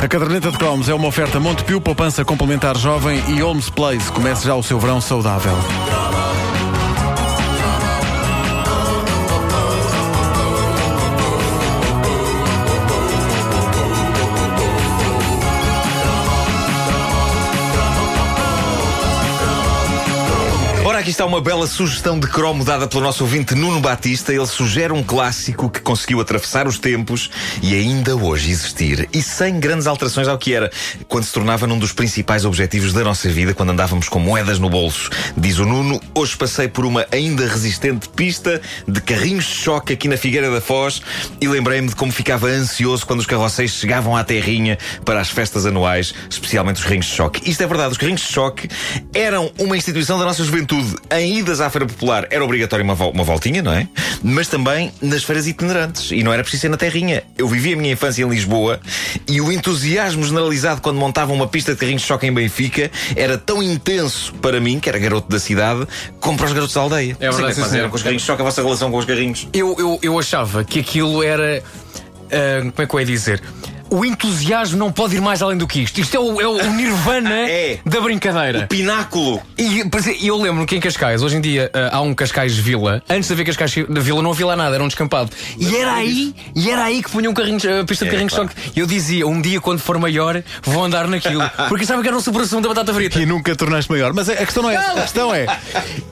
A caderneta de cromos é uma oferta Montepio, poupança complementar jovem e Holmes Place. Comece já o seu verão saudável. Aqui está uma bela sugestão de cromo dada pelo nosso ouvinte Nuno Batista. Ele sugere um clássico que conseguiu atravessar os tempos e ainda hoje existir. E sem grandes alterações ao que era, quando se tornava num dos principais objetivos da nossa vida, quando andávamos com moedas no bolso. Diz o Nuno, hoje passei por uma ainda resistente pista de carrinhos de choque aqui na Figueira da Foz e lembrei-me de como ficava ansioso quando os carroceiros chegavam à terrinha para as festas anuais, especialmente os carrinhos de choque. Isto é verdade, os carrinhos de choque eram uma instituição da nossa juventude. Em idas à Feira Popular era obrigatório uma, vol uma voltinha, não é? Mas também nas feiras itinerantes. E não era preciso ser na terrinha. Eu vivi a minha infância em Lisboa e o entusiasmo generalizado quando montavam uma pista de carrinhos de choque em Benfica era tão intenso para mim, que era garoto da cidade, como para os garotos da aldeia. É verdade, sim, que senhor. com os carrinhos de choque, a vossa relação com os carrinhos. Eu, eu, eu achava que aquilo era. ah, como é que eu ia dizer? O entusiasmo não pode ir mais além do que isto. Isto é o, é o nirvana É. da brincadeira. Pináculo! E por exemplo, eu lembro que em Cascais, hoje em dia ah, há um Cascais Vila. Antes de haver Cascais da Vila não havia lá nada, era um descampado. E era aí, e era aí que punham carrinhos, a pista de É, carrinhos claro. choque. Eu dizia, um dia quando for maior, vou andar naquilo. Porque sabem que era uma superação da batata frita. E nunca tornaste maior. Mas a a questão não é essa. A questão é.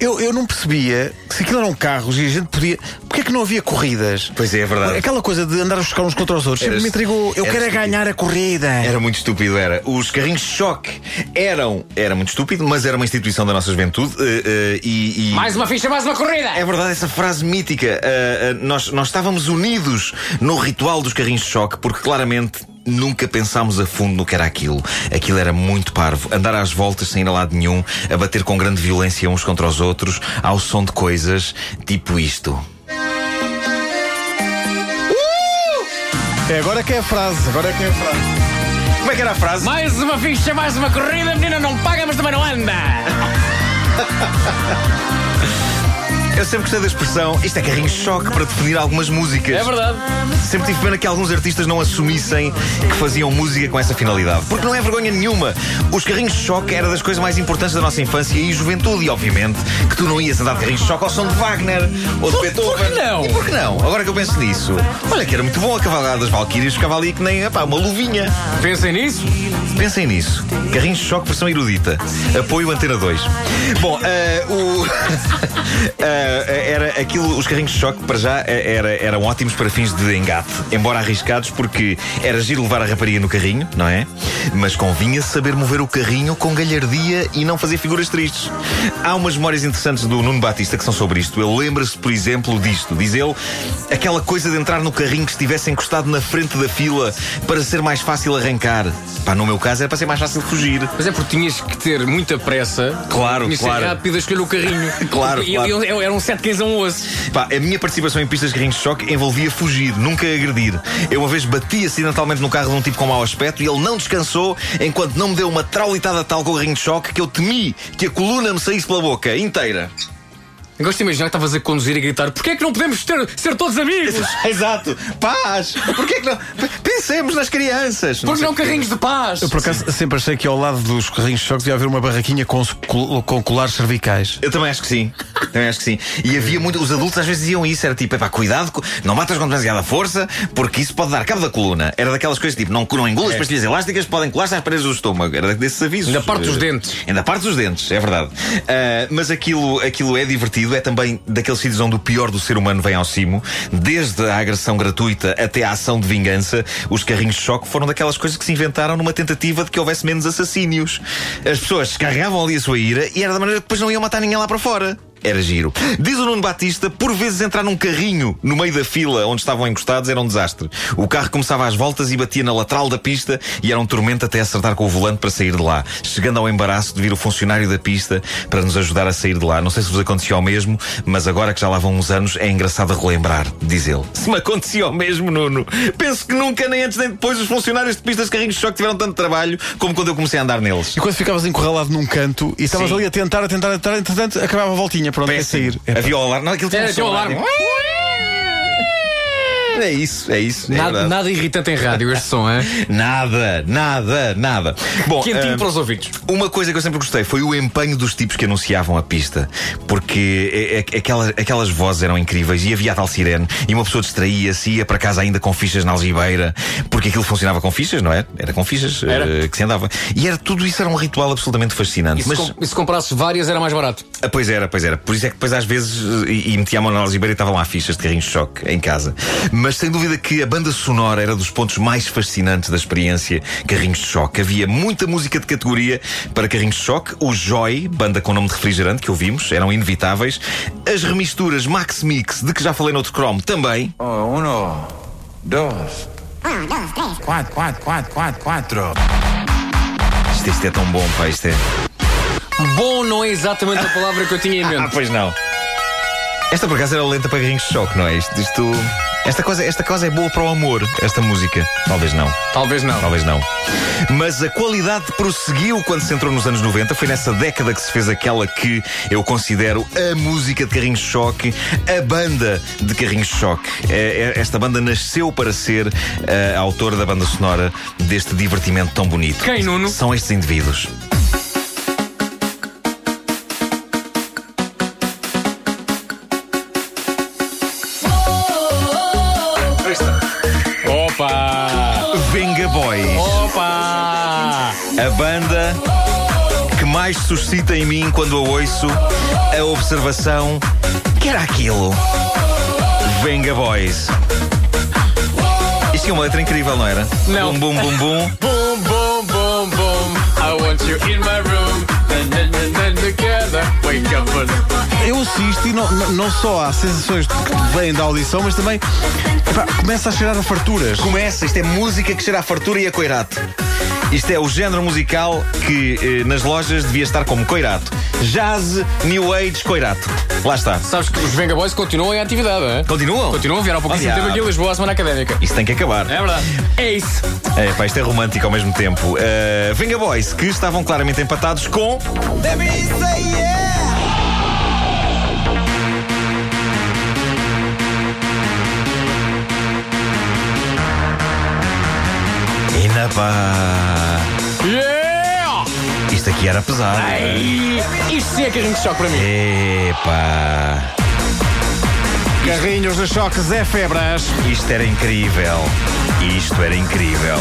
Eu, eu não percebia que se aquilo eram carros e a gente podia. Porquê é que não havia corridas? Pois é, é verdade. Aquela coisa de andar a buscar uns contra os outros sempre me intrigou. Eu era quero ganhar a corrida. Era muito estúpido, era. Os carrinhos de choque eram. Era muito estúpido, mas era uma instituição da nossa juventude. eh, eh, e, e- Mais uma ficha, mais uma corrida! É verdade, essa frase mítica. eh, nós, nós estávamos unidos no ritual dos carrinhos de choque, porque claramente. Nunca pensámos a fundo no que era aquilo. Aquilo era muito parvo. Andar às voltas sem ir a lado nenhum, a bater com grande violência uns contra os outros, ao som de coisas tipo isto. É agora que é a frase. Agora que é a frase. Como é que era a frase? Mais uma ficha, mais uma corrida, menina não paga, mas também não anda! Eu sempre gostei da expressão isto é carrinho de choque para definir algumas músicas. É verdade. Sempre tive pena que alguns artistas não assumissem que faziam música com essa finalidade. Porque não é vergonha nenhuma. Os carrinhos de choque era das coisas mais importantes da nossa infância e juventude. E obviamente que tu não ias andar de carrinhos de choque ao som de Wagner ou de Beethoven. por que não? E por que não? Agora que eu penso nisso, olha que era muito bom a cavalgada das Valquírias, ficava ali que nem epá, uma luvinha. Pensem nisso. Pensem nisso. Carrinhos de choque versão erudita. Apoio Antena 2. Bom, eh, o. eh, era aquilo, os carrinhos de choque, para já, eh, era, eram ótimos para fins de engate. Embora arriscados, porque era giro levar a rapariga no carrinho, não é? Mas convinha saber mover o carrinho com galhardia e não fazer figuras tristes. Há umas memórias interessantes do Nuno Batista que são sobre isto. Ele lembra-se, por exemplo, disto. Diz ele, aquela coisa de entrar no carrinho que estivesse encostado na frente da fila para ser mais fácil arrancar. Pá, no meu caso era para ser mais fácil fugir. Mas é porque tinhas que ter muita pressa. Claro, tinhas que claro. ser rápido a escolher o carrinho. Claro, e, claro. e- Era um 7 15 a osso. Pá, a minha participação em pistas de carrinhos de choque envolvia fugir, nunca agredir. Eu uma vez bati acidentalmente no carro de um tipo com mau aspecto e ele não descansou enquanto não me deu uma traulitada tal com o carrinho de choque que eu temi que a coluna me saísse pela boca inteira. Eu Gosto de imaginar que estavas a conduzir e a gritar: Porquê é que não podemos ter- ser todos amigos? Exato. Paz! Porquê que não? Pensemos nas crianças. Porque sei não porquê. carrinhos de paz? Eu por acaso sempre achei que ao lado dos carrinhos de choque devia haver uma barraquinha com, com colares cervicais. Eu também acho que sim. Também acho que sim. E havia muito. Os adultos às vezes diziam isso. Era tipo, epá, cuidado, não batas com demasiada força, porque isso pode dar cabo da coluna. Era daquelas coisas tipo, não, não engulas É. pastilhas elásticas, podem colar-se às paredes do estômago. Era desses avisos. Ainda parte os Eh, dentes. Ainda parte os dentes, é verdade. Ah, mas aquilo, aquilo é divertido, é também daqueles sítios onde o pior do ser humano vem ao cimo. Desde a agressão gratuita até a ação de vingança, os carrinhos de choque foram daquelas coisas que se inventaram numa tentativa de que houvesse menos assassínios. As pessoas descarregavam ali a sua ira e era da maneira que depois não iam matar ninguém lá para fora. Era giro. Diz o Nuno Batista, por vezes entrar num carrinho no meio da fila onde estavam encostados era um desastre. O carro começava às voltas e batia na lateral da pista e era um tormento até acertar com o volante para sair de lá, chegando ao embaraço de vir o funcionário da pista para nos ajudar a sair de lá. Não sei se vos acontecia o mesmo, mas agora que já lá vão uns anos é engraçado relembrar, diz ele. Se me acontecia o mesmo, Nuno, penso que nunca, nem antes nem depois, os funcionários de pistas de carrinhos de choque tiveram tanto trabalho como quando eu comecei a andar neles. E quando ficavas encurralado num canto e estavas Sim. ali a tentar, a tentar, a tentar, entretanto acabava a voltinha para onde Péssimo. sair. É, Havia o alarme. Não, aquilo tinha É, um tinha som, alarme. não É isso, é isso. é Nada, irritante em rádio este som, é? Nada, nada, nada. Bom, Quentinho ah, para os ouvidos. Uma coisa que eu sempre gostei foi o empenho dos tipos que anunciavam a pista. Porque é- é- aquela- aquelas vozes eram incríveis e havia a tal sirene. E uma pessoa distraía-se, ia para casa ainda com fichas na algibeira. Porque aquilo funcionava com fichas, não é? Era com fichas Era. eh, que se andava. E era tudo isso era um ritual absolutamente fascinante. E se, Mas, com- e se comprasses várias era mais barato. ah, pois era, pois era. Por isso é que depois às vezes eh, e, e metia a mão na algibeira e estavam lá fichas de carrinhos de choque em casa. Mas sem dúvida que a banda sonora era dos pontos mais fascinantes da experiência carrinhos de choque. Havia muita música de categoria para carrinhos de choque. O Joy, banda com nome de refrigerante que ouvimos, eram inevitáveis. As remisturas Max Mix, de que já falei noutro Chrome, também. Oh, uno, dos, cuatro, cuatro, cuatro, cuatro, cuatro. Isto, isto é tão bom, pá, isto é. Bom não é exatamente a palavra que eu tinha em Ah, mente. pois não. Esta por acaso era lenta para carrinhos de choque, não é? Isto, isto- esta, coisa, esta coisa é boa para o amor, esta música. Talvez não. Talvez não. Talvez não. Mas a qualidade prosseguiu quando se entrou nos anos 90. Foi nessa década que se fez aquela que eu considero a música de Carrinhos de Choque, a banda de Carrinhos de Choque. É- é- Esta banda nasceu para ser a autora da banda sonora deste divertimento tão bonito. Quem, Nuno? São estes indivíduos. A banda que mais suscita em mim quando a ouço a observação que era aquilo. Venga Boys. Isto é uma letra incrível, não era? Não. Bum, bum, bum, bum. Boom, boom, boom, boom. I want you in my room. Eu assisto e não, não- só há sensações que vêm da audição, mas também epá, começa a cheirar a farturas. Começa, isto é música que cheira a fartura e a coirato. Isto é o género musical que eh, nas lojas devia estar como coirato. Jazz, New Age, coirato. Lá está. Sabes que os Venga Boys continuam em atividade, é? Continuam? Continuam, vieram há pouquíssimo Olha, tempo aqui em Lisboa, a semana académica. Isto tem que acabar. É verdade. É isso. É, pá, isto é romântico ao mesmo tempo. Uh, Venga Boys, que estavam claramente empatados com. Na pá. Yeah! Isto aqui era pesado. Ai, isto sim é carrinho de choque para mim. Epá. Carrinhos de choque Zé Febras. Isto era incrível. Isto era incrível.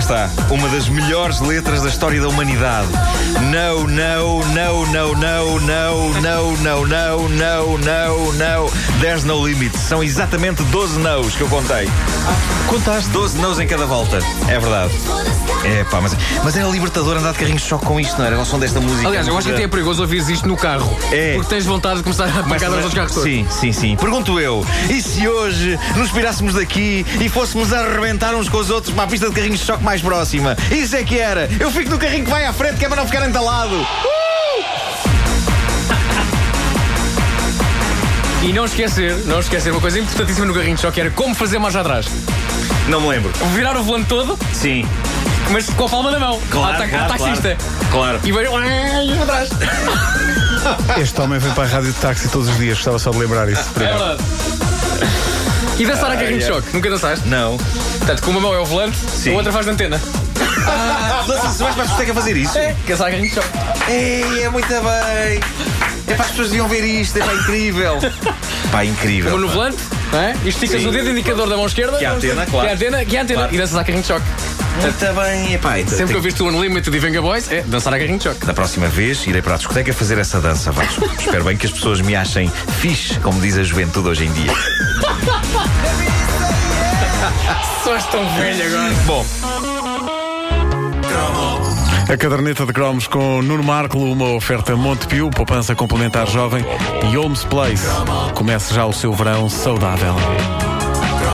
Está, uma das melhores letras da história da humanidade. No, no, no, no, no, no, no, no, no, no, no, no. There's no limit. São exatamente 12 no's que eu contei. Contaste? 12 no's em cada volta. É verdade. É pá, mas, mas era libertador andar de carrinho de choque com isto, não era? O som desta música. Aliás, eu acho que até é perigoso ouvir isto no carro. É. Porque tens vontade de começar a pagar os carros todos. Sim, sim, sim. Pergunto eu, e se hoje nos pirássemos daqui e fôssemos arrebentar uns com os outros para a pista de carrinhos de choque mais próxima? Isso é que era. Eu fico no carrinho que vai à frente, que é para não ficar entalado. E não esquecer, não esquecer uma coisa importantíssima no carrinho de choque era como fazer marcha atrás. Não me lembro. Virar o volante todo, Sim. mas com a palma na mão. Claro, à claro, taxista. Claro. E vai ai, para trás. Este homem vem para a rádio de táxi todos os dias, gostava só de lembrar isso. É verdade. E dançar a carrinho de ai. choque. Nunca dançaste? Não. Portanto, com uma mão é o volante, Sim. a outra faz de antena. Ah, se vais para a discoteca fazer isso? É, dançar a carrinho de choque. Ei, é muito bem. É para as pessoas deviam ver isto, é pá, incrível. Pá, incrível. Uma no volante, não é? E esticas Sim. o dedo indicador da mão esquerda. Que é a antena, claro. Que é a antena, que é a antena. Claro. E danças a carrinho de choque. Muito bem, é pá. Sempre que eu viste o Unlimited e Venga Boys, é dançar a carrinho de choque. Da próxima vez irei para a discoteca fazer essa dança, Vasco. Espero bem que as pessoas me achem fixe, como diz a juventude hoje em dia. Só és tão velho agora. Bom, A caderneta de cromos com Nuno Marco, uma oferta Montepio, poupança complementar jovem e Holmes Place. Comece já o seu verão saudável.